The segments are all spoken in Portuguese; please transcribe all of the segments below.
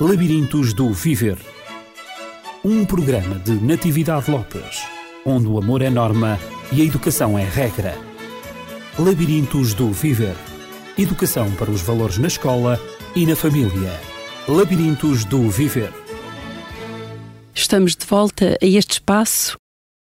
Labirintos do Viver. Um programa de Natividade Lopes, onde o amor é norma e a educação é regra. Labirintos do Viver. Educação para os valores na escola e na família. Labirintos do Viver. Estamos de volta a este espaço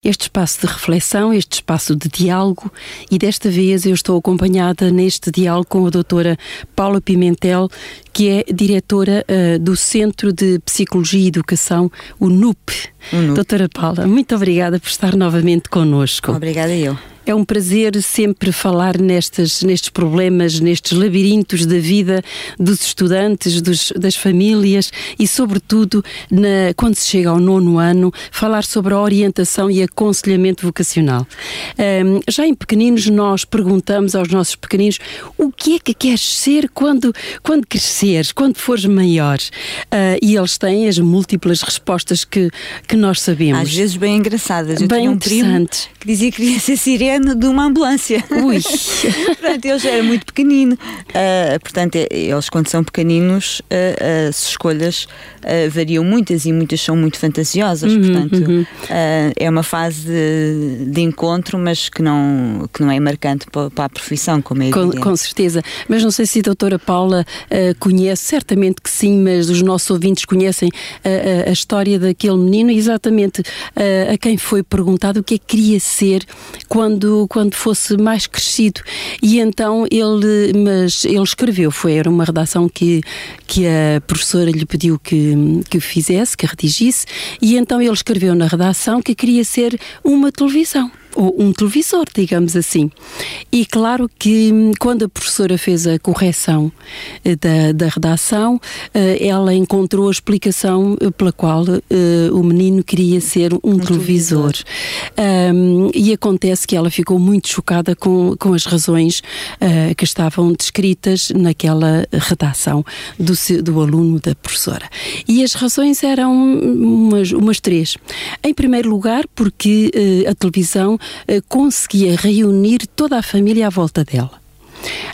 este espaço de reflexão, este espaço de diálogo, e desta vez eu estou acompanhada neste diálogo com a doutora Paula Pimentel, que é diretora uh, do Centro de Psicologia e Educação, o NUP. o NUP. Doutora Paula, muito obrigada por estar novamente connosco. Obrigada eu. É um prazer sempre falar nestes, nestes problemas, nestes labirintos da vida dos estudantes, dos, das famílias e, sobretudo, na, quando se chega ao nono ano, falar sobre a orientação e aconselhamento vocacional. Um, já em pequeninos, nós perguntamos aos nossos pequeninos o que é que queres ser quando, quando cresceres, quando fores maior. Uh, e eles têm as múltiplas respostas que, que nós sabemos. Às vezes bem engraçadas. Eu bem um interessantes. que dizia que queria ser sirene de uma ambulância. Ui! portanto, ele já era muito pequenino. Uh, portanto, é, eles, quando são pequeninos, uh, as escolhas uh, variam muitas e muitas são muito fantasiosas. Uhum, portanto, uhum. é uma fase de, de, encontro, mas que não, que não é marcante para, para a profissão, como é com, com, certeza. Mas não sei se a doutora Paula conhece, certamente que sim, mas os nossos ouvintes conhecem a, a história daquele menino, exatamente a quem foi perguntado o que é que queria ser quando quando, quando fosse mais crescido. E então ele, mas ele escreveu, foi, era uma redação que, que a professora lhe pediu que, que fizesse, que redigisse, e então ele escreveu na redação que queria ser uma televisão ou um televisor, digamos assim. E claro que hum, quando a professora fez a correção eh, da, da redação, eh, ela encontrou a explicação eh, pela qual o menino queria ser um, um televisor. televisor. Um, e acontece que ela ficou muito chocada com, com as razões uh, que estavam descritas naquela redação do, do aluno da professora. E as razões eram umas, umas três. Em primeiro lugar, porque uh, a televisão conseguia reunir toda a família à volta dela.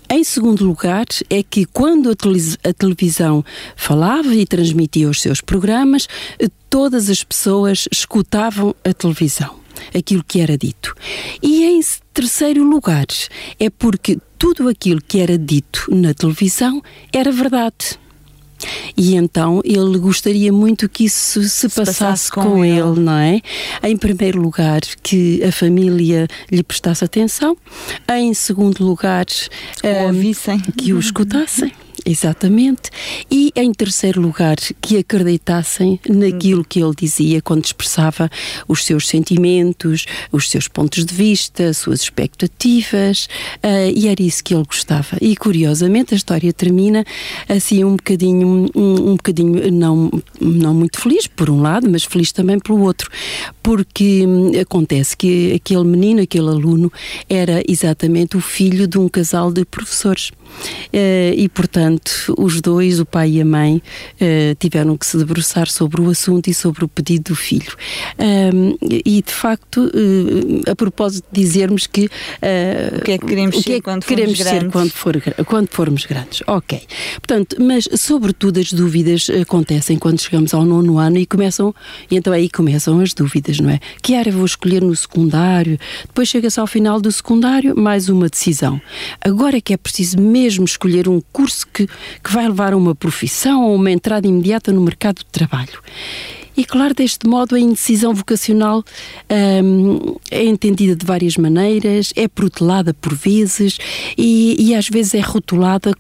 Em segundo lugar, é que quando a, televisão falava e transmitia os seus programas, eh, todas as pessoas escutavam a televisão, aquilo que era dito. E em terceiro lugar, é porque tudo aquilo que era dito na televisão era verdade. E então ele gostaria muito que isso se, se passasse, passasse, com, com ele. ele, não é? Em primeiro lugar, que a família lhe prestasse atenção. Em segundo lugar, um, que o escutassem. Exatamente. E em terceiro lugar, que acreditassem naquilo que ele dizia quando expressava os seus sentimentos, os seus pontos de vista, as suas expectativas, uh, e era isso que ele gostava. E curiosamente a história termina assim um bocadinho, um, um bocadinho não, não muito feliz, por um lado, mas feliz também pelo outro, porque hum, acontece que aquele menino, aquele aluno, era exatamente o filho de um casal de professores. Uh, e portanto, os dois, o pai e a mãe, uh, tiveram que se debruçar sobre o assunto e sobre o pedido do filho. E de facto, uh, a propósito de dizermos que o que é que queremos, que é que quando, queremos ser quando, for, quando formos grandes. Ok. Portanto, mas sobretudo as dúvidas acontecem quando chegamos ao nono ano e começam, e então aí começam as dúvidas, não é? Que área vou escolher no secundário? Depois chega-se ao final do secundário, mais uma decisão. Agora é que é preciso mesmo escolher um curso que, que vai levar a uma profissão ou uma entrada imediata no mercado de trabalho. E claro, deste modo a indecisão vocacional hum, é entendida de várias maneiras, é protelada por vezes e, e às vezes é rotulada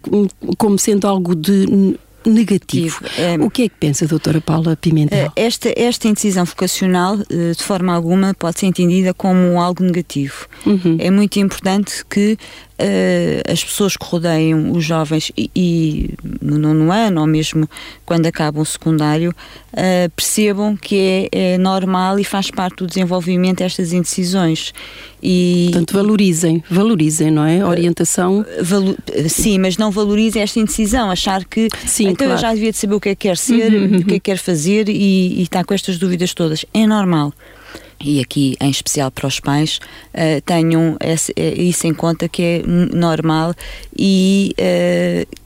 como sendo algo de negativo. É, o que é que pensa, doutora Paula Pimentel? Eh, esta, esta indecisão vocacional, eh, de forma alguma, pode ser entendida como algo negativo. Uhum. É muito importante que uh, as pessoas que rodeiam os jovens e, e, no nono ano ou mesmo quando acabam o secundário uh, percebam que é, é, normal e faz parte do desenvolvimento estas indecisões. E, Portanto, valorizem, valorizem, não é? A orientação. Uh, sim, mas não valorizem esta indecisão, achar que sim, então claro. eu já devia de saber o que é que quer ser, uhum, uhum. o que é que quer fazer e, e está com estas dúvidas todas. É normal e aqui em especial para os pais, uh, tenham esse, eh, isso em conta que é normal e uh,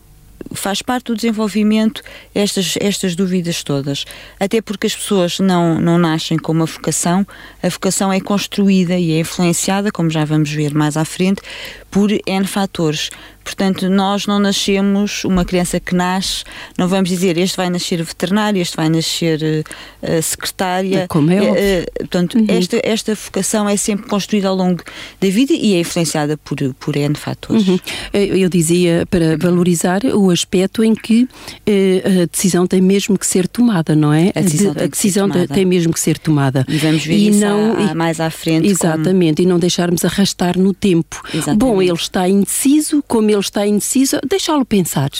faz parte do desenvolvimento estas, estas dúvidas todas. Até porque as pessoas não, não nascem com uma vocação, a vocação é construída e é influenciada, como já vamos ver mais à frente, por N fatores. Portanto, nós não nascemos, uma criança que nasce, não vamos dizer este vai nascer veterinário, este vai nascer uh, secretária. Como é uh, Portanto, uhum. esta, esta vocação é sempre construída ao longo da vida e é influenciada por, por N fatores. Uhum. Eu dizia para valorizar o aspecto em que uh, a decisão tem mesmo que ser tomada, não é? A decisão, tem, a decisão tem, mesmo que ser tomada. E vamos ver e isso não, a, a mais à frente. Exatamente, como... e não deixarmos arrastar no tempo. Exatamente. Bom, ele está indeciso, como ele está indeciso, deixá-lo pensar.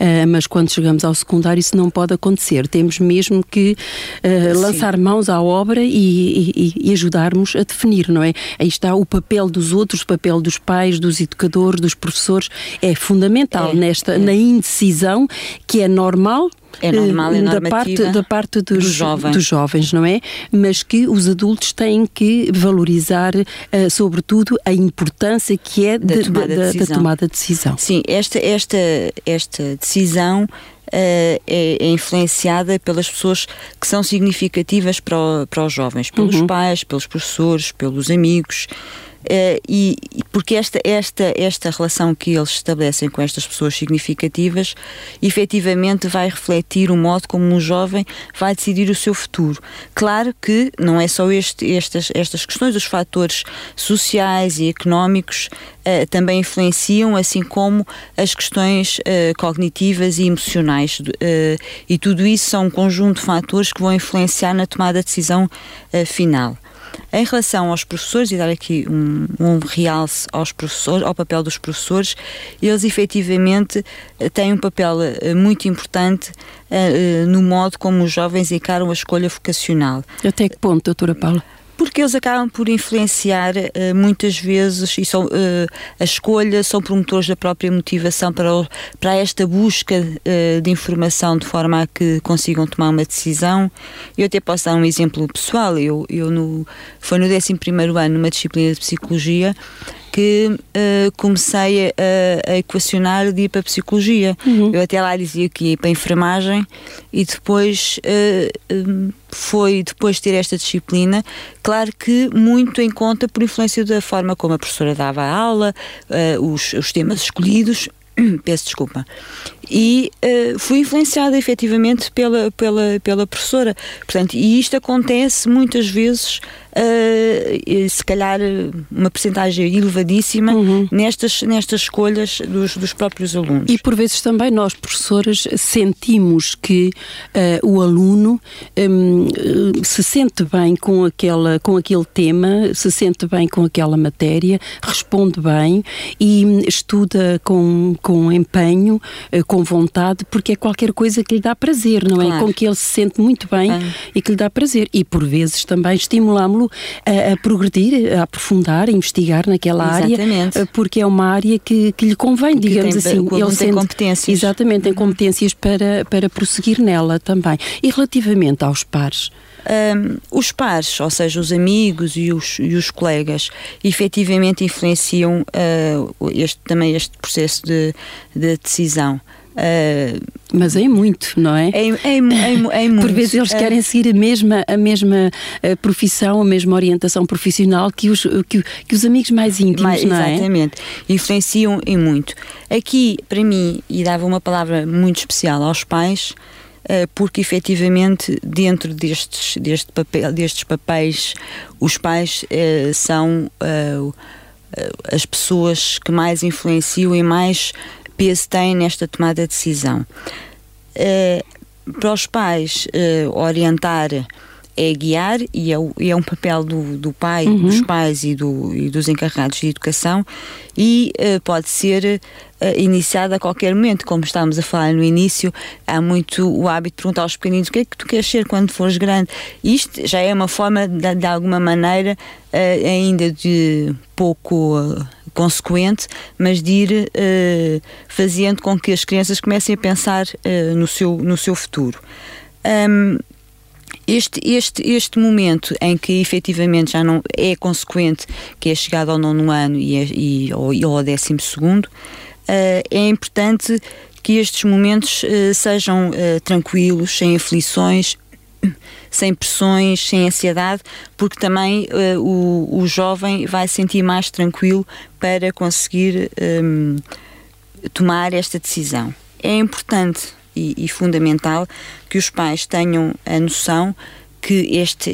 Uh, mas quando chegamos ao secundário isso não pode acontecer. Temos mesmo que uh, lançar mãos à obra e, e, e, ajudarmos a definir, não é? Aí está o papel dos outros, o papel dos pais, dos educadores, dos professores, é fundamental é, nesta, é. na indecisão que é normal é normal, é da parte, da parte dos, dos, jovens. dos jovens, não é? Mas que os adultos têm que valorizar, uh, sobretudo, a importância que é da, de, tomada, de, da, da tomada de decisão. Sim, esta, esta, esta decisão Uh, é, é, influenciada pelas pessoas que são significativas para, o, para os jovens, pelos uhum. pais, pelos professores, pelos amigos. Uh, e, porque esta, esta, esta relação que eles estabelecem com estas pessoas significativas efetivamente vai refletir o modo como um jovem vai decidir o seu futuro. Claro que não é só este, estas, estas questões, os fatores sociais e económicos uh, também influenciam, assim como as questões uh, cognitivas e emocionais. e tudo isso são um conjunto de fatores que vão influenciar na tomada de decisão final. Em relação aos professores, e dar aqui um, um realce aos professores, ao papel dos professores, eles efetivamente eh, têm um papel eh, muito importante uh, no modo como os jovens encaram a escolha vocacional. Até que ponto, doutora Paula? Porque eles acabam por influenciar uh, muitas vezes e são, uh, a escolha são promotores da própria motivação para, o, para esta busca uh, de informação de forma a que consigam tomar uma decisão. Eu até posso dar um exemplo pessoal. Eu, eu no, foi no 11 ano, numa disciplina de psicologia, que uh, comecei a, a, equacionar de ir para a psicologia. Uhum. Eu até lá dizia que ia para a enfermagem e depois uh, foi, depois de ter esta disciplina, claro que muito em conta por influência da forma como a professora dava a aula, uh, os, os temas escolhidos. Peço desculpa. E uh, fui influenciada efetivamente pela, pela, pela professora. Portanto, e isto acontece muitas vezes uh, se calhar uma percentagem elevadíssima uhum. nestas, nestas escolhas dos, dos próprios alunos. E por vezes também nós, professores, sentimos que uh, o aluno um, se sente bem com, aquela, com aquele tema, se sente bem com aquela matéria, responde bem e estuda com, com empenho, com vontade, porque é qualquer coisa que lhe dá prazer, não é? Claro. Com que ele se sente muito bem e que lhe dá prazer. E por vezes também estimulámo-lo a, a, progredir, a aprofundar, a investigar naquela exatamente. área, porque é uma área que, que lhe convém, digamos tem, assim. Ele tem competências. Exatamente, tem uhum. competências para, para prosseguir nela também. E relativamente aos pares? Um, os pares, ou seja, os amigos e os, e os colegas, efetivamente influenciam uh, este, também este processo de, de decisão. Uh, mas é muito, não é? É, é, é, é muito. Por vezes eles querem seguir a mesma, a mesma uh, profissão, a mesma orientação profissional que os, que, que os amigos mais íntimos, mais, não é? Exatamente. Influenciam em muito. Aqui, para mim, e dava uma palavra muito especial aos pais, uh, porque efetivamente dentro destes, deste papel, destes papéis, os pais são as pessoas que mais influenciam e mais peso tem nesta tomada de decisão. Uh, para os pais, uh, orientar é guiar e é, e é um papel do, do pai, uhum. dos pais e, do, e dos encarregados de educação e uh, pode ser uh, iniciado a qualquer momento. Como estávamos a falar no início, há muito o hábito de perguntar aos pequeninos o que é que tu queres ser quando fores grande. Isto já é uma forma, de, de alguma maneira, uh, ainda de pouco consequente, mas de ir fazendo com que as crianças comecem a pensar no, seu, no seu futuro. Um, este, este, este momento em que efetivamente já não é consequente, que é chegado ao nono ano e, é, e, ou, ao décimo segundo, uh, é importante que estes momentos uh, sejam uh, tranquilos, sem aflições, sem pressões, sem ansiedade, porque também o, o jovem vai sentir mais tranquilo para conseguir um, tomar esta decisão. É importante e, e fundamental que os pais tenham a noção que este,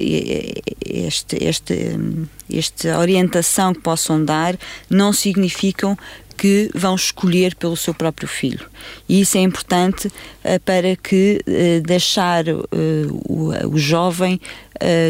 este, este, esta orientação que possam dar não significam que vão escolher pelo seu próprio filho. E isso é importante uh, para que uh, deixar uh, o, o, jovem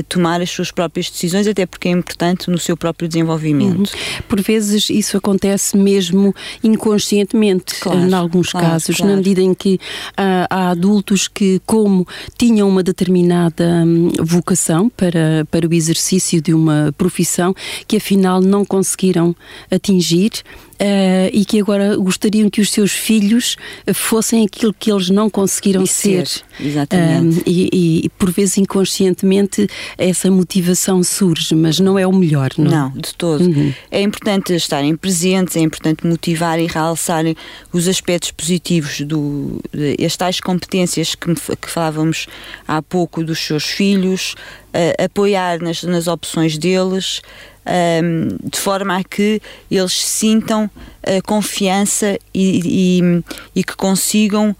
tomar as suas próprias decisões, até porque é importante no seu próprio desenvolvimento. Uhum. Por vezes isso acontece mesmo inconscientemente, claro, em alguns claro, casos, claro. na medida em que há adultos que, como tinham uma determinada hum, vocação para, para o exercício de uma profissão, que afinal não conseguiram atingir uh, e que agora gostariam que os seus filhos fossem aquilo que eles não conseguiram ser. ser. Exatamente. Um, e, e, por vezes inconscientemente essa motivação surge, mas não é o melhor, não? Não, de todo. Uhum. É importante estarem presentes, é importante motivar e realçar os aspectos positivos do as tais competências que, que falávamos há pouco dos seus filhos, uh, apoiar nas, nas opções deles, um, de forma a que eles sintam uh, confiança e, e, e, que consigam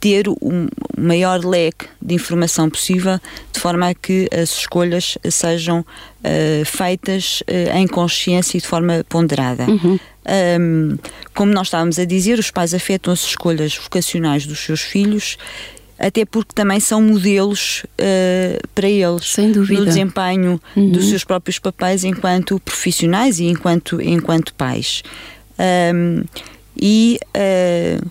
ter o um maior leque de informação possível, de forma a que as escolhas sejam uh, feitas uh, em consciência e de forma ponderada. Uhum. Um, como nós estávamos a dizer, os pais afetam as escolhas vocacionais dos seus filhos até porque também são modelos uh, para eles Sem dúvida. no desempenho uhum. dos seus próprios papéis enquanto profissionais e enquanto, enquanto pais. Um, e uh,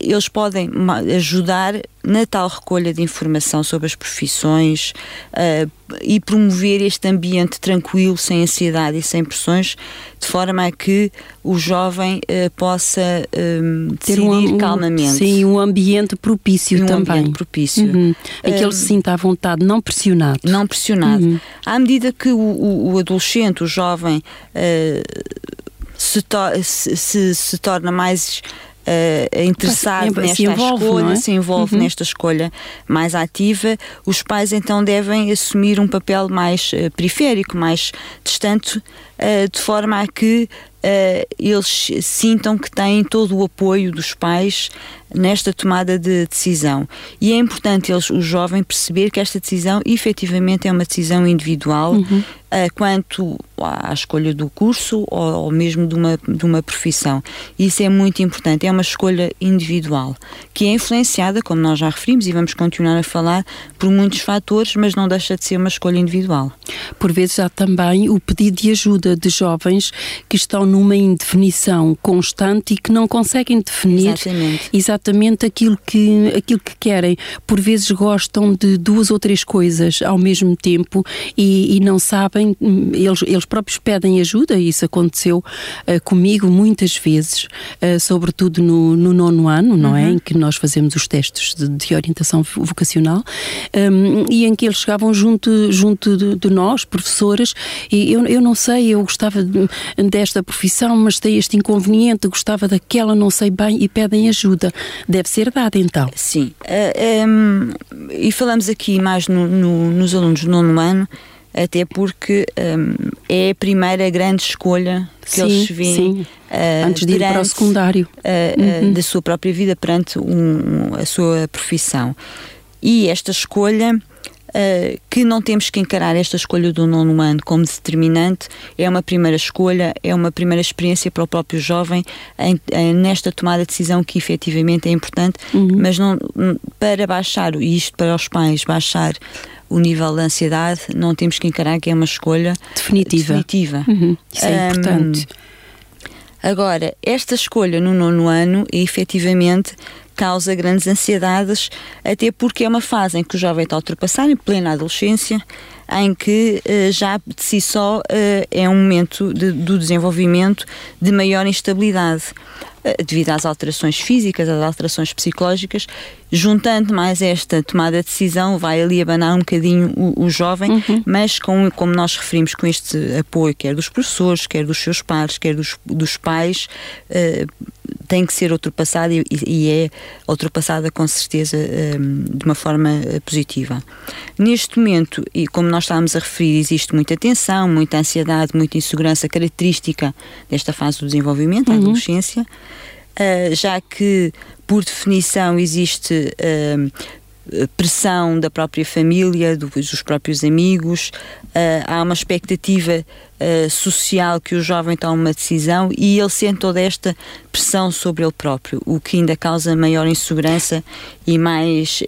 eles podem ajudar na tal recolha de informação sobre as profissões uh, e promover este ambiente tranquilo, sem ansiedade e sem pressões, de forma a que o jovem uh, possa um, ter um, um, calmamente. Sim, um ambiente propício um também. Ambiente propício. Uhum. Em que ele se sinta à vontade, não pressionado. Não pressionado. Uhum. À medida que o, o, o adolescente, o jovem, uh, se, to se, se, se torna mais uh, interessado nesta envolve, escolha, é? se envolve uhum. nesta escolha mais ativa, os pais então devem assumir um papel mais uh, periférico, mais distante, uh, de forma a que eles sintam que têm todo o apoio dos pais nesta tomada de decisão. E é importante eles, o jovem perceber que esta decisão efetivamente é uma decisão individual uhum. uh, quanto à escolha do curso ou, ou, mesmo de uma, de uma profissão. Isso é muito importante, é uma escolha individual, que é influenciada, como nós já referimos e vamos continuar a falar, por muitos fatores, mas não deixa de ser uma escolha individual. Por vezes há também o pedido de ajuda de jovens que estão numa indefinição constante e que não conseguem definir exatamente, exatamente aquilo, que, aquilo que querem. Por vezes gostam de duas ou três coisas ao mesmo tempo e, e não sabem, eles, eles próprios pedem ajuda, e isso aconteceu uh, comigo muitas vezes, uh, sobretudo no, no, nono ano, não é? uhum. é? Em que nós fazemos os testes de, de orientação vocacional um, e em que eles chegavam junto, junto de, de nós, professoras, e eu, eu não sei, eu gostava de, desta profissão, mas tem este inconveniente, gostava daquela, não sei bem, e pedem ajuda. Deve ser dada então. Sim. Uh, eh, um, e falamos aqui mais no, no, nos alunos do nono ano, até porque um, é a primeira grande escolha que sim, eles veem. Uh, Antes de ir para o secundário. Uh, uhum. Da sua própria vida perante um, a sua profissão. E esta escolha uh, que não temos que encarar esta escolha do nono ano como determinante, é uma primeira escolha, é uma primeira experiência para o próprio jovem em, em, nesta tomada de decisão que efetivamente é importante, uhum. mas não para baixar, e isto para os pais, baixar o nível de ansiedade, não temos que encarar que é uma escolha definitiva. definitiva. Uhum. Isso é um, importante. Agora, esta escolha no nono ano, efetivamente, causa grandes ansiedades, até porque é uma fase em que o jovem está a ultrapassar, em plena adolescência, em que uh, já de si só uh, é um momento de, do desenvolvimento de maior instabilidade. Eh, devido às alterações físicas, às alterações psicológicas, juntando mais esta tomada de decisão, vai ali abanar um bocadinho o, o jovem, uhum. mas com, como nós referimos com este apoio, quer dos professores, quer dos seus pares, quer dos, dos pais, uh, tem que ser ultrapassada e, e é ultrapassada com certeza um, de uma forma positiva. Neste momento, e como nós estávamos a referir, existe muita tensão, muita ansiedade, muita insegurança característica desta fase do desenvolvimento, uhum. adolescência uh, já que, por definição, existe uh, pressão da própria família, dos próprios amigos, uh, há uma expectativa uh, social que o jovem tome uma decisão e ele sente toda esta pressão sobre ele próprio, o que ainda causa maior insegurança e mais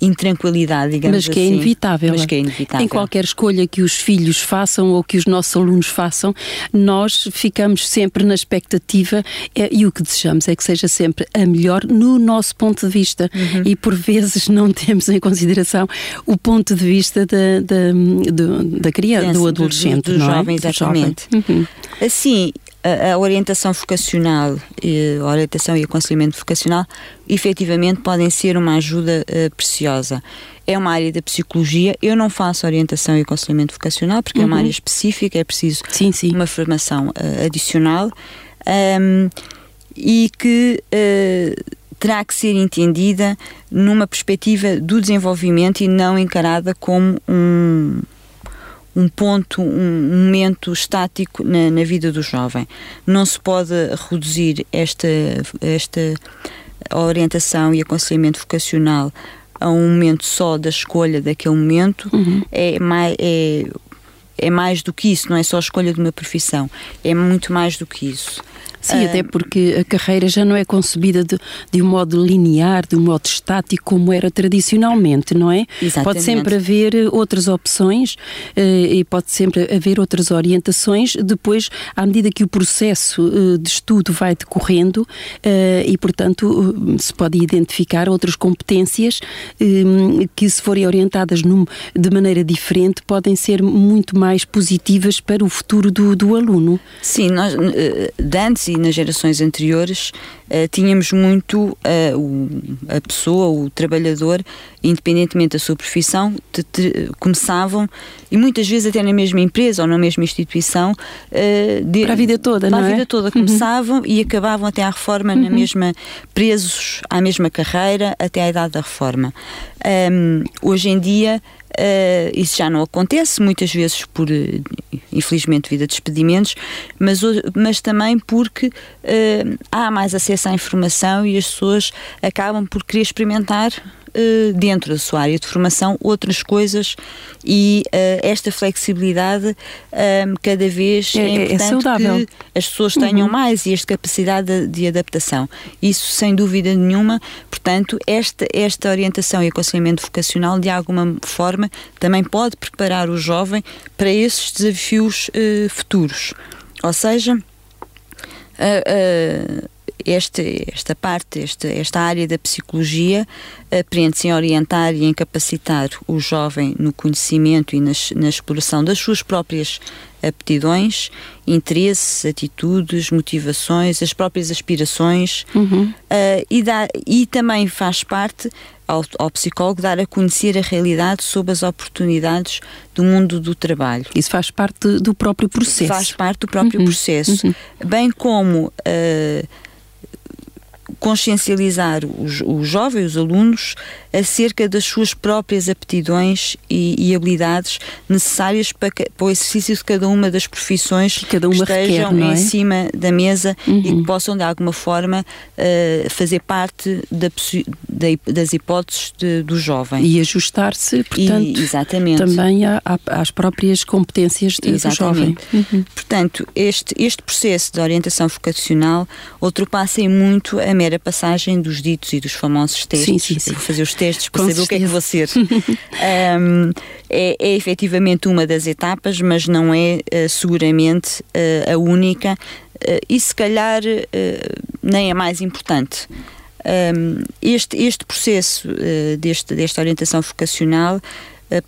intranquilidade, digamos mas que é assim. É inevitável. Mas que é inevitável. Em qualquer escolha que os filhos façam ou que os nossos alunos façam, nós ficamos sempre na expectativa é, e o que desejamos é que seja sempre a melhor no nosso ponto de vista uhum. e por vezes não temos em consideração o ponto de vista da, da, da, da criança, do adolescente, do, do, do não é? jovem, exatamente. Jovem. Uhum. Assim, a, a orientação vocacional, e, a orientação e aconselhamento vocacional, efetivamente podem ser uma ajuda uh, preciosa. É uma área da psicologia. Eu não faço orientação e aconselhamento vocacional porque uhum. é uma uhum. área específica, é preciso sim, sim. uma formação uh, adicional um, e que uh, terá que ser entendida numa perspectiva do desenvolvimento e não encarada como um um ponto, um momento estático na, na vida do jovem. Não se pode reduzir esta, esta orientação e aconselhamento vocacional a um momento só da escolha daquele momento. Uhum. É, mais, é, é mais do que isso, não é só a escolha de uma profissão, é muito mais do que isso. Sim, até porque a carreira já não é concebida de, de um modo linear, de um modo estático, como era tradicionalmente, não é? Exatamente. Pode sempre haver eh, outras opções eh, e pode sempre haver outras orientações, depois, à medida que o processo eh, de estudo vai decorrendo e, portanto, se pode identificar outras competências que, se forem orientadas de maneira diferente, podem ser muito mais positivas para o futuro do, do aluno. Sim, nós, de antes nas gerações anteriores uh, tínhamos muito uh, o, a pessoa, o trabalhador, independentemente da sua profissão, te, te, começavam, e muitas vezes até na mesma empresa ou na mesma instituição, de, para a vida toda, para não a é? vida toda, começavam uhum. e acabavam até à reforma uhum. na mesma, presos à mesma carreira até à idade da reforma. Um, hoje em dia Uh, isso já não acontece, muitas vezes por, infelizmente, devido a despedimentos, mas, mas também porque uh, há mais acesso à informação e as pessoas acabam por querer experimentar dentro da sua área de formação outras coisas e uh, esta flexibilidade um, cada vez é, é, é importante é que as pessoas tenham uhum. mais e esta capacidade de, de, adaptação. Isso sem dúvida nenhuma, portanto, esta, esta orientação e aconselhamento vocacional de alguma forma também pode preparar o jovem para esses desafios uh, futuros. Ou seja, uh, este, esta parte, esta, esta área da psicologia aprende-se em orientar e em capacitar o jovem no conhecimento e nas, na exploração das suas próprias aptidões, interesses, atitudes, motivações, as próprias aspirações uhum. uh, e, dá, e também faz parte ao, ao, psicólogo dar a conhecer a realidade sobre as oportunidades do mundo do trabalho. Isso faz parte do próprio processo. Faz parte do próprio uhum. processo, uhum. bem como uh, consciencializar os, os jovens, os alunos, acerca das suas próprias aptidões e, e habilidades necessárias para, para, o exercício de cada uma das profissões que, cada uma que estejam requer, é? em cima da mesa uhum. e que possam, de alguma forma, uh, fazer parte da, da, das hipóteses de, do jovem. E ajustar-se, portanto, e, também à, às próprias competências de, do jovem. Uhum. Portanto, este, este processo de orientação vocacional ultrapassa muito a mera passagem dos ditos e dos famosos testes. Sim, sim, sim. Fazer os testes para Com saber certeza. o que é que vou ser. um, é, é efetivamente uma das etapas, mas não é uh, seguramente uh, a única uh, e se calhar nem a mais importante. Um, este, este processo deste, desta orientação vocacional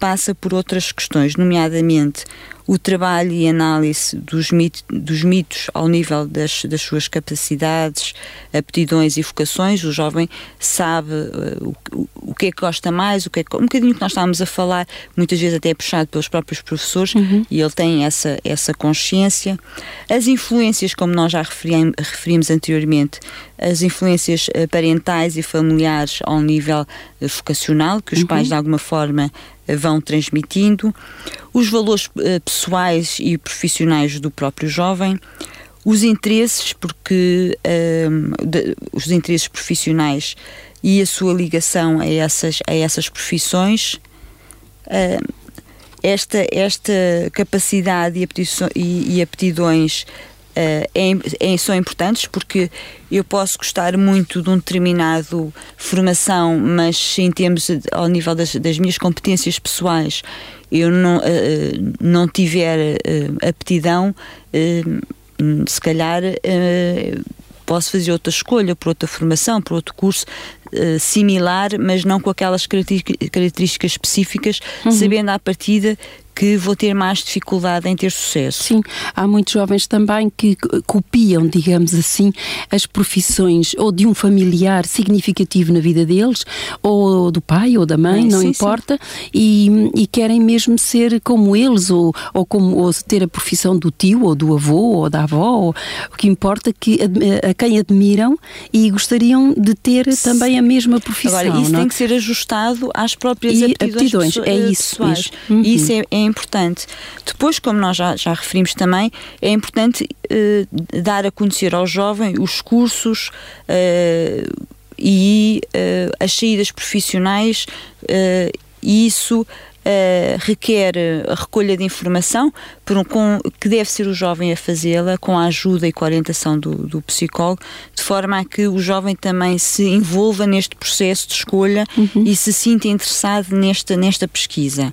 passa por outras questões, nomeadamente o trabalho e análise dos, mit, dos mitos ao nível das, das suas capacidades, aptidões e vocações. O jovem sabe uh, o, o que é que gosta mais, o que é que, um bocadinho que nós estávamos a falar, muitas vezes até é puxado pelos próprios professores, uhum. e ele tem essa, essa consciência. As influências, como nós já referim, referimos anteriormente, as influências uh, parentais e familiares ao nível uh, vocacional, que os uhum. pais de alguma forma vão transmitindo, os valores uh, pessoais e profissionais do próprio jovem, os interesses, porque uh, de, os interesses profissionais e a sua ligação a essas, a essas profissões, uh, esta, esta capacidade e, e aptidões é, é, são importantes porque eu posso gostar muito de um determinado formação, mas em termos ao nível das, das minhas competências pessoais eu não, uh, não tiver uh, aptidão, uh, se calhar posso fazer outra escolha por outra formação, por outro curso similar, mas não com aquelas características específicas, uhum. sabendo à partida que vou ter mais dificuldade em ter sucesso. Sim, há muitos jovens também que copiam, digamos assim, as profissões ou de um familiar significativo na vida deles, ou do pai ou da mãe, é, não sim, importa, sim. E, e, querem mesmo ser como eles, ou, ou, como, ou ter a profissão do tio, ou do avô, ou da avó, ou, o que importa é que a, a quem admiram e gostariam de ter também a mesma profissão. Agora, isso não? tem é? que ser ajustado às próprias e aptidões, aptidões é isso pessoais. Uhum. E isso é, é importante. Depois, como nós já, já referimos também, é importante eh, dar a conhecer ao jovem os cursos eh, e eh, as saídas profissionais e isso Uh, requer a recolha de informação um, com, que deve ser o jovem a fazê-la com a ajuda e com a orientação do, do, psicólogo, de forma a que o jovem também se envolva neste processo de escolha uhum. e se sinta interessado nesta, nesta pesquisa.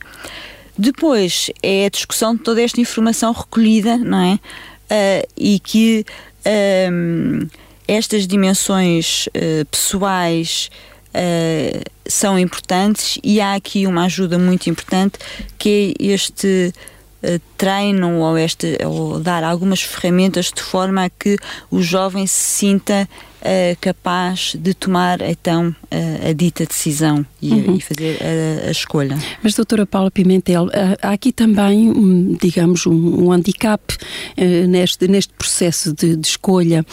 Depois é a discussão de toda esta informação recolhida, não é? Uh, e que um, estas dimensões uh, pessoais uh, são importantes e há aqui uma ajuda muito importante que é este treino ou, este, ou dar algumas ferramentas de forma a que o jovem se sinta uh, capaz de tomar então uh, a dita decisão e, uhum. e fazer a, a, escolha. Mas doutora Paula Pimentel, há aqui também, um, digamos, um, um handicap uh, neste, neste processo de, de escolha.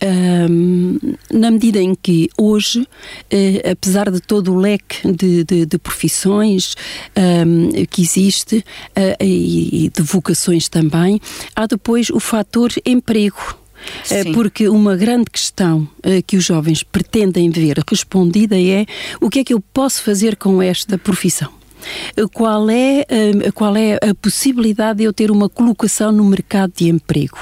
Um, na medida em que hoje, uh, apesar de todo o leque de, de, de profissões um, que existe uh, e de vocações também, há depois o fator emprego. Eh, Sim. Porque uma grande questão uh, que os jovens pretendem ver respondida é o que é que eu posso fazer com esta profissão? qual é, qual é a possibilidade de eu ter uma colocação no mercado de emprego.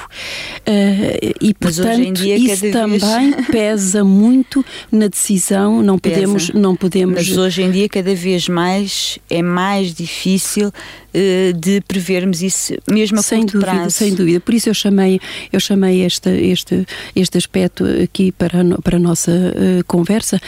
E, portanto, dia, isso também vez... pesa muito na decisão, não podemos, não podemos... Mas hoje em dia, cada vez mais, é mais difícil de prevermos isso, mesmo a sem curto dúvida, prazo. Sem dúvida, por isso eu chamei, eu chamei este, este, este aspecto aqui para, a, para a nossa conversa,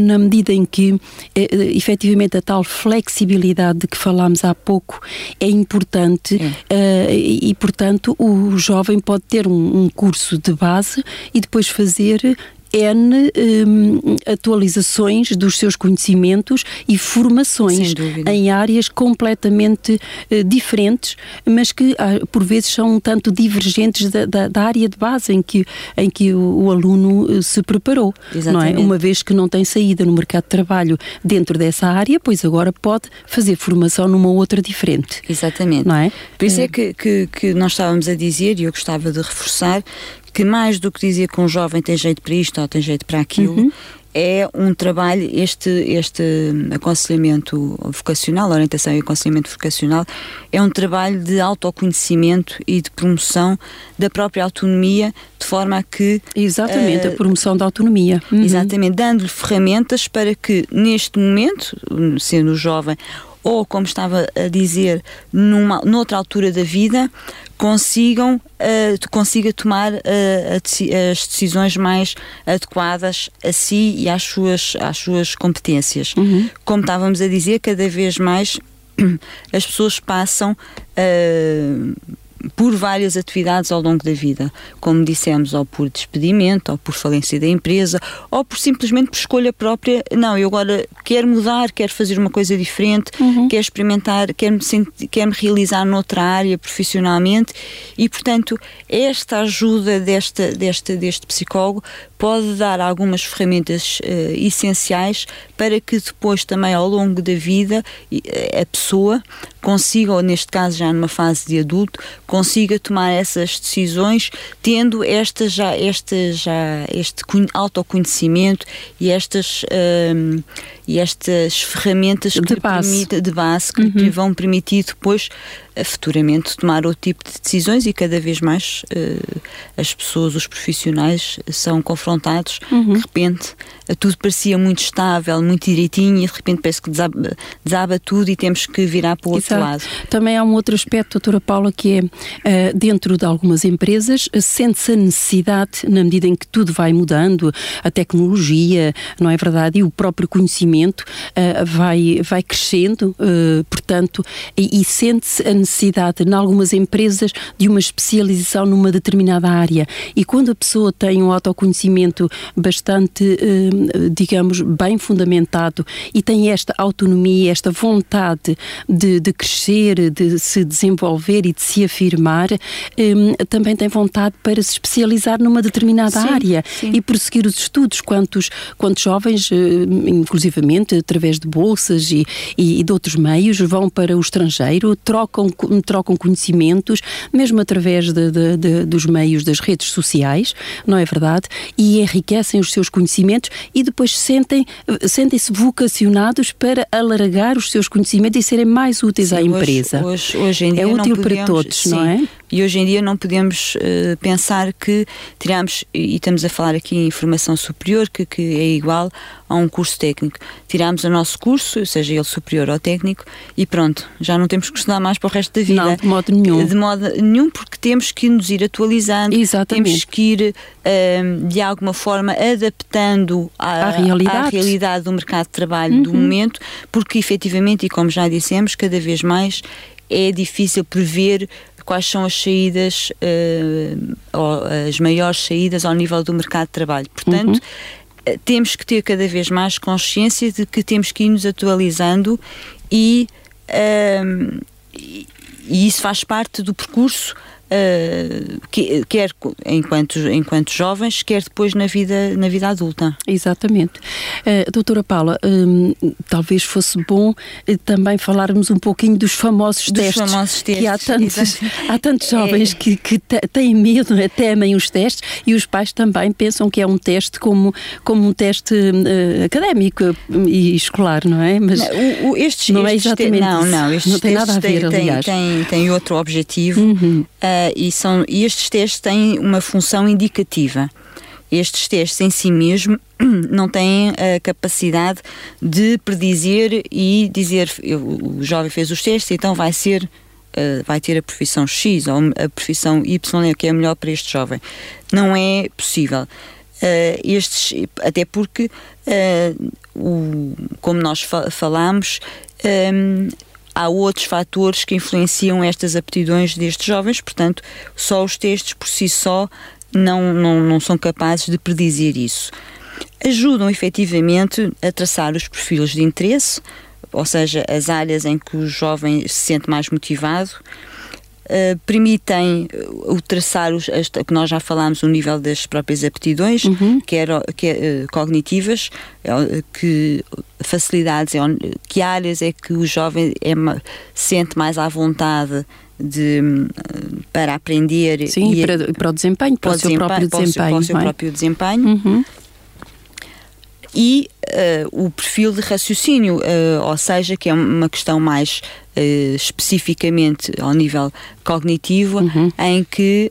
na medida em que, efetivamente, a tal flexibilidade de que falámos há pouco é importante é. Uh, e, e, portanto, o jovem pode ter um, um curso de base e depois fazer N um, atualizações dos seus conhecimentos e formações em áreas completamente uh, diferentes, mas que uh, por vezes são um tanto divergentes da, da, da, área de base em que, em que o, o aluno uh, se preparou. Exatamente. Não é? Uma vez que não tem saída no mercado de trabalho dentro dessa área, pois agora pode fazer formação numa outra diferente. Exatamente. Não é? Por isso é que, que, que nós estávamos a dizer, e eu gostava de reforçar, que mais do que dizer que um jovem tem jeito para isto ou tem jeito para aquilo, uhum. é um trabalho, este, este aconselhamento vocacional, orientação e aconselhamento vocacional, é um trabalho de autoconhecimento e de promoção da própria autonomia, de forma a que. Exatamente, uh, a promoção da autonomia. Uhum. Exatamente, dando-lhe ferramentas para que, neste momento, sendo jovem, ou como estava a dizer, numa, noutra altura da vida, consigam uh, consiga tomar uh, as decisões mais adequadas a si e às suas, às suas competências. Uhum. Como estávamos a dizer, cada vez mais as pessoas passam uh, por várias atividades ao longo da vida, como dissemos, ou por despedimento, ou por falência da empresa, ou por simplesmente por escolha própria. Não, eu agora quero mudar, quero fazer uma coisa diferente, uhum. quero experimentar, quero-me quero -me realizar noutra área profissionalmente e, portanto, esta ajuda desta, desta, deste psicólogo pode dar algumas ferramentas uh, essenciais para que depois também ao longo da vida eh, a pessoa consiga, ou neste caso já numa fase de adulto, consiga tomar essas decisões tendo esta já, esta já, este autoconhecimento e estas, um, e estas ferramentas de base, permite, de base que uhum. vão permitir depois futuramente tomar outro tipo de decisões e cada vez mais uh, as pessoas, os profissionais, são confrontados. Uhum. De repente, tudo parecia muito estável, muito direitinho e de repente parece que desaba, desaba tudo e temos que virar para o outro lado. Também há um outro aspecto, doutora Paula, que é uh, dentro de algumas empresas sente-se a necessidade, na medida em que tudo vai mudando, a tecnologia, não é verdade, e o próprio conhecimento uh, vai, vai crescendo, portanto, e, e sente-se a necessidade, em algumas empresas, de uma especialização numa determinada área. E quando a pessoa tem um autoconhecimento bastante, eh, digamos, bem fundamentado e tem esta autonomia, esta vontade de, de crescer, de se desenvolver e de se afirmar, eh, também tem vontade para se especializar numa determinada sim, área sim. e prosseguir os estudos. Quantos, quantos jovens, eh, através de bolsas e, e, e de outros meios, vão para o estrangeiro, trocam trocam conhecimentos, mesmo através de, de, de, dos meios das redes sociais, não é verdade? E enriquecem os seus conhecimentos e depois sentem, sentem-se vocacionados para alargar os seus conhecimentos e serem mais úteis sim, à empresa. Hoje, hoje, em dia é útil para todos, sim, não é? E hoje em dia não podemos uh, pensar que tiramos, e estamos a falar aqui em formação superior, que, que é igual a um curso técnico. Tiramos o nosso curso, seja ele superior ou técnico, e pronto, já não temos que estudar mais para o resto da vida. Não, de modo nenhum. De modo nenhum, porque temos que nos ir atualizando, Exatamente. temos que ir uh, de alguma forma adaptando à, à, realidade. à realidade. do mercado de trabalho uhum. do momento, porque efetivamente, e como já dissemos, cada vez mais é difícil prever quais são as saídas, uh, as maiores saídas ao nível do mercado de trabalho. Portanto, uhum. temos que ter cada vez mais consciência de que temos que ir nos atualizando e, uh, e isso faz parte do percurso uh, quer enquanto, enquanto jovens, quer depois na vida, na vida adulta. Exatamente. Uh, doutora Paula, um, talvez fosse bom uh, também falarmos um pouquinho dos famosos dos testes. Famosos testes. Que há tantos, há tantos jovens é. que, que têm medo, né, temem os testes e os pais também pensam que é um teste como, como um teste académico e escolar, não é? Mas não, o, estes, não é exatamente não, não, estes não tem nada a ver, tem, aliás. Tem, tem outro objetivo. Uhum. Uh, e, são, e estes testes têm uma função indicativa. Estes testes em si mesmo não têm a capacidade de predizer e dizer o jovem fez os testes, então vai ser Uh, vai ter a profissão X ou a profissão Y que é melhor para este jovem. Não é possível. Uh, estes, até porque, como nós fa falamos, um, há outros fatores que influenciam estas aptidões destes jovens, portanto, só os testes por si só não, não, não são capazes de predizer isso. Ajudam efetivamente a traçar os perfis de interesse, ou seja, as áreas em que o jovem se sente mais motivado, Uh, permitem o traçar os, as, que nós já falámos o nível das próprias aptidões uhum. quer, quer uh, cognitivas uh, que facilidades que áreas é que o jovem é, sente mais à vontade de, para aprender Sim, e para, para o desempenho, para, para o seu próprio desempenho, para o seu, para o seu é? próprio desempenho uhum e uh, o perfil de raciocínio, uh, ou seja, que é uma questão mais uh, especificamente ao nível cognitivo, uhum. em que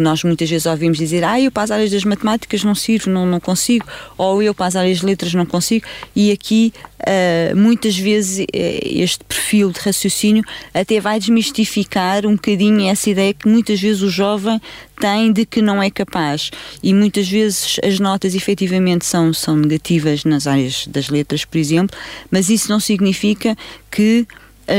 que nós muitas vezes ouvimos dizer ah, eu para as áreas das matemáticas não sirvo, não, não consigo, ou eu para as áreas de letras não consigo, e aqui uh, muitas vezes este perfil de raciocínio até vai desmistificar um bocadinho essa ideia que muitas vezes o jovem tem de que não é capaz. E muitas vezes as notas efetivamente são, são negativas nas áreas das letras, por exemplo, mas isso não significa que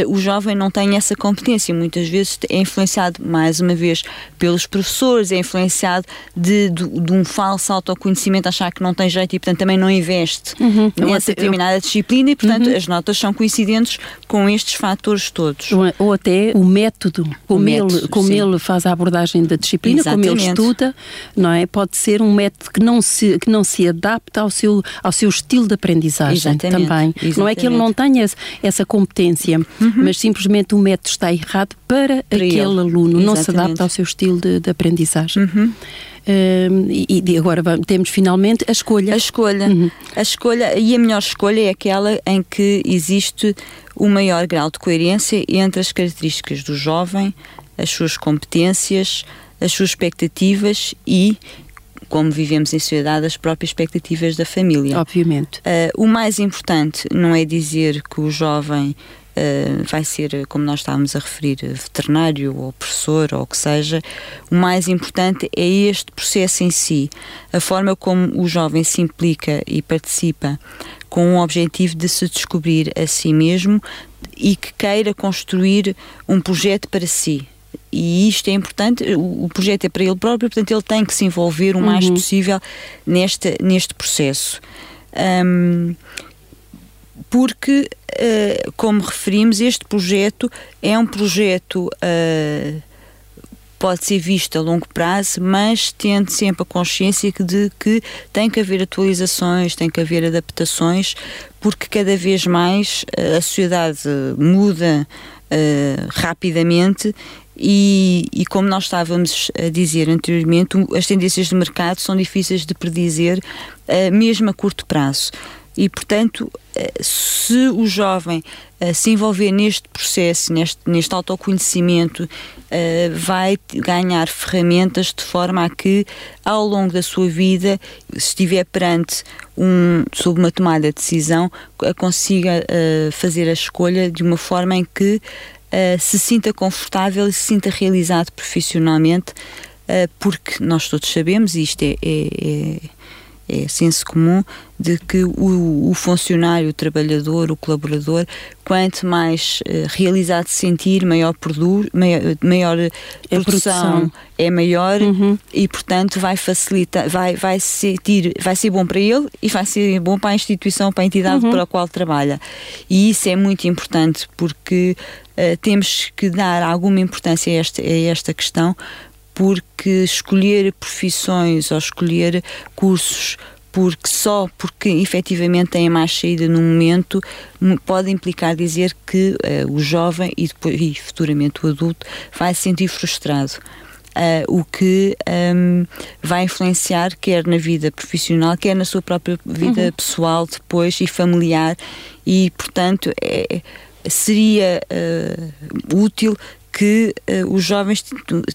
o jovem não tem essa competência. Muitas vezes é influenciado, mais uma vez, pelos professores, é influenciado de, de, de um falso autoconhecimento, achar que não tem jeito e, portanto, também não investe uhum. nessa determinada eu... disciplina e, portanto, uhum. as notas são coincidentes com estes fatores todos. Ou, ou até o método, como, o método, ele, como ele faz a abordagem da disciplina, Exatamente. como ele estuda, não é? Pode ser um método que não se, que não se adapta ao seu, ao seu estilo de aprendizagem Exatamente. também. Exatamente. Não é que ele não tenha essa competência, uhum. mas simplesmente o método está errado para, para aquele ele. aluno, Exatamente. não se adapta ao seu estilo de, de aprendizagem. Uhum. Uh, e, e, agora vamos, temos finalmente a escolha. A escolha. Uhum. A escolha, e a melhor escolha é aquela em que existe o maior grau de coerência entre as características do jovem, as suas competências, as suas expectativas e como vivemos em sociedade, as próprias expectativas da família. Obviamente. Uh, o mais importante não é dizer que o jovem Uh, vai ser, como nós estávamos a referir, veterinário ou professor ou o que seja, o mais importante é este processo em si, a forma como o jovem se implica e participa com o objetivo de se descobrir a si mesmo e que queira construir um projeto para si. E isto é importante, o, projeto é para ele próprio, portanto ele tem que se envolver o mais uhum. possível neste, neste processo. Um, porque, uh, como referimos, este projeto é um projeto. Uh, pode ser visto a longo prazo, mas tendo sempre a consciência de que tem que haver atualizações, tem que haver adaptações, porque cada vez mais uh, a sociedade muda uh, rapidamente e, e, como nós estávamos a dizer anteriormente, as tendências de mercado são difíceis de predizer, uh, mesmo a curto prazo. E, portanto, eh, se o jovem uh, se envolver neste processo, neste, neste autoconhecimento, uh, vai ganhar ferramentas de forma a que, ao longo da sua vida, se estiver perante um, sob uma tomada de decisão, consiga fazer a escolha de uma forma em que se sinta confortável e se sinta realizado profissionalmente, porque nós todos sabemos, e isto é, é, é é senso comum de que o, o, funcionário, o trabalhador, o colaborador, quanto mais uh, realizado se sentir, maior, produ maior, maior é produção, produção, é maior uhum. e, portanto, vai facilitar, vai, vai, sentir, vai ser bom para ele e vai ser bom para a instituição, para a entidade uhum. para a qual trabalha. E isso é muito importante porque uh, temos que dar alguma importância a esta, a esta questão porque escolher profissões ou escolher cursos porque só porque efetivamente têm mais saída no momento pode implicar dizer que uh, o jovem e depois e futuramente o adulto vai se sentir frustrado. Uh, o que um, vai influenciar quer na vida profissional, quer na sua própria vida uhum. pessoal depois e familiar e portanto é, seria uh, útil que uh, os jovens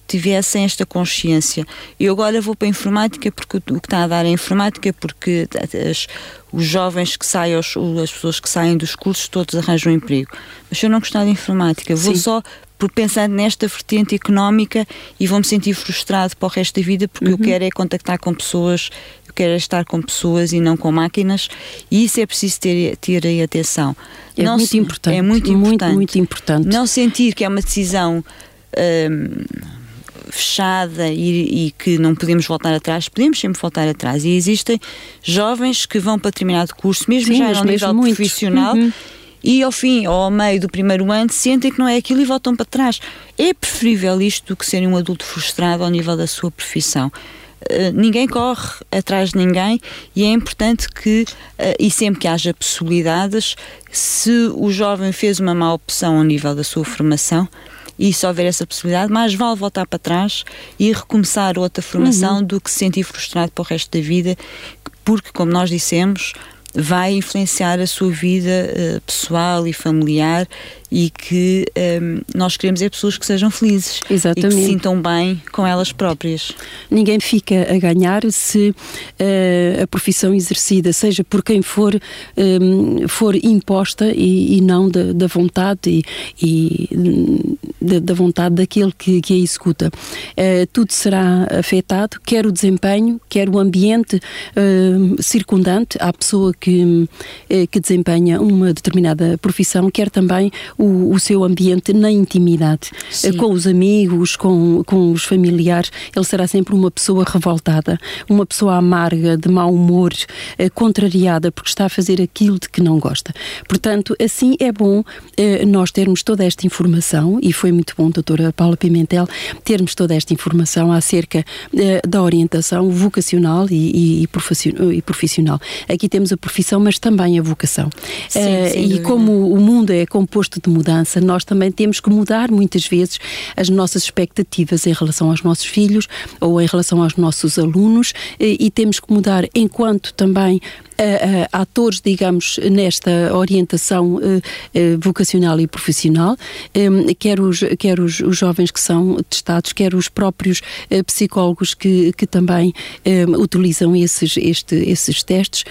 tivessem esta consciência. Eu agora vou para a informática porque o que está a dar é a informática, porque as, os jovens que saem, os, as pessoas que saem dos cursos, todos arranjam um emprego. Mas se eu não gostar de informática, vou Sim. só por pensar nesta vertente económica e vou-me sentir frustrado para o resto da vida porque uhum. eu quero é contactar com pessoas, eu quero é estar com pessoas e não com máquinas e isso é preciso ter, ter aí atenção. É não muito se, importante. É muito importante. Muito, muito importante. Não sentir que é uma decisão hum, fechada e, e, que não podemos voltar atrás, podemos sempre voltar atrás. E existem jovens que vão para determinado curso, mesmo Sim, já ao nível muitos. profissional, uhum e ao fim ou ao meio do primeiro ano sentem que não é aquilo e voltam para trás. É preferível isto do que serem um adulto frustrado ao nível da sua profissão. Uh, ninguém corre atrás de ninguém e é importante que, uh, e sempre que haja possibilidades, se o jovem fez uma má opção ao nível da sua formação, e se houver essa possibilidade, mais vale voltar para trás e recomeçar outra formação uhum. do que se sentir frustrado para o resto da vida, porque, como nós dissemos, vai influenciar a sua vida uh, pessoal e familiar e que um, nós queremos é pessoas que sejam felizes Exatamente. e que se sintam bem com elas próprias. Ninguém fica a ganhar se uh, a profissão exercida, seja por quem for, um, for imposta e, e não da, da vontade e, e da, da, vontade daquele que, que a executa. Uh, tudo será afetado, quer o desempenho, quer o ambiente uh, circundante à pessoa que, que desempenha uma determinada profissão, quer também o, o seu ambiente na intimidade, Sim. com os amigos, com, com os familiares. Ele será sempre uma pessoa revoltada, uma pessoa amarga, de mau humor, eh, contrariada, porque está a fazer aquilo de que não gosta. Portanto, assim é bom eh, nós termos toda esta informação, e foi muito bom, doutora Paula Pimentel, termos toda esta informação acerca eh, da orientação vocacional e, e, e, profissional. Aqui temos a profissão, mas também a vocação. Sim, e como o mundo é composto de mudança, nós também temos que mudar muitas vezes as nossas expectativas em relação aos nossos filhos ou em relação aos nossos alunos e, e temos que mudar enquanto também atores, digamos, nesta orientação uh, vocacional e profissional, quer, os, quer os, os, jovens que são testados, quer os próprios psicólogos que, que também utilizam esses, este, esses testes,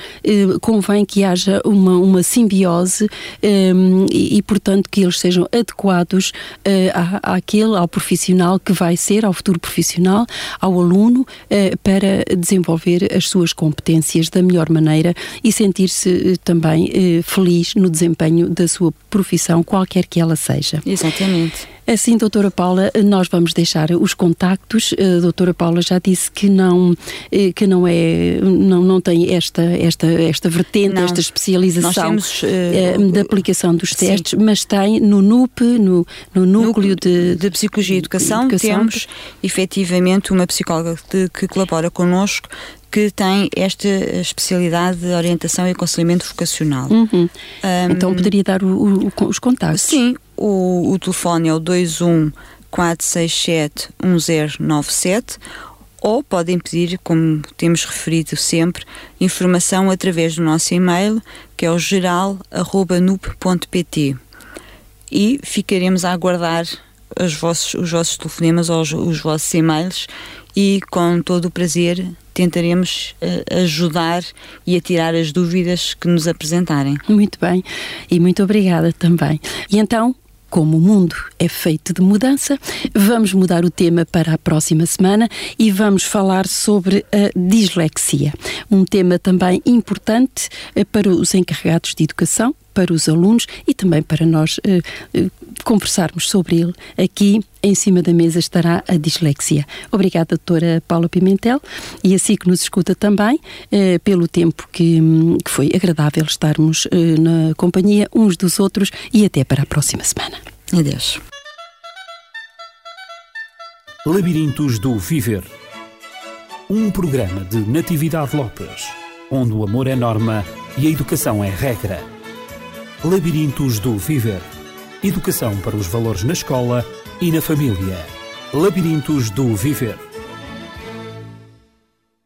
convém que haja uma, uma simbiose e, e, portanto, que eles sejam adequados à, àquele, ao profissional que vai ser, ao futuro profissional, ao aluno, para desenvolver as suas competências da melhor maneira e sentir-se eh, também eh, feliz no desempenho da sua profissão, qualquer que ela seja. Exatamente. Assim, doutora Paula, nós vamos deixar os contactos. A doutora Paula já disse que não, eh, que não é, não, não tem esta, esta, esta vertente, não, esta especialização temos, uh, da aplicação dos testes, sim. mas tem no NUP, no, no Núcleo de, de Psicologia e Educação, Educação, temos efetivamente uma psicóloga de, que colabora connosco que tem esta especialidade de orientação e aconselhamento vocacional. Uhum. Um, então poderia dar o, o, os contatos? Sim, o, o telefone é o 21 467 1097 ou podem pedir, como temos referido sempre, informação através do nosso e-mail, que é o geral.nup.pt e ficaremos a aguardar os vossos, os vossos telefonemas ou os, os vossos e-mails e com todo o prazer tentaremos uh, ajudar e atirar as dúvidas que nos apresentarem. Muito bem, e muito obrigada também. E então, como o mundo é feito de mudança, vamos mudar o tema para a próxima semana e vamos falar sobre a dislexia. Um tema também importante eh, para os encarregados de educação, para os alunos e também para nós uh, uh, conversarmos sobre ele. Aqui em cima da mesa estará a dislexia. Obrigada, doutora Paula Pimentel, e assim que nos escuta também, uh, pelo tempo que, um, que, foi agradável estarmos na companhia uns dos outros e até para a próxima semana. Adeus. Labirintos do Viver. Um programa de Natividade Lopes, onde o amor é norma e a educação é regra. Labirintos do Viver. Educação para os valores na escola e na família. Labirintos do Viver.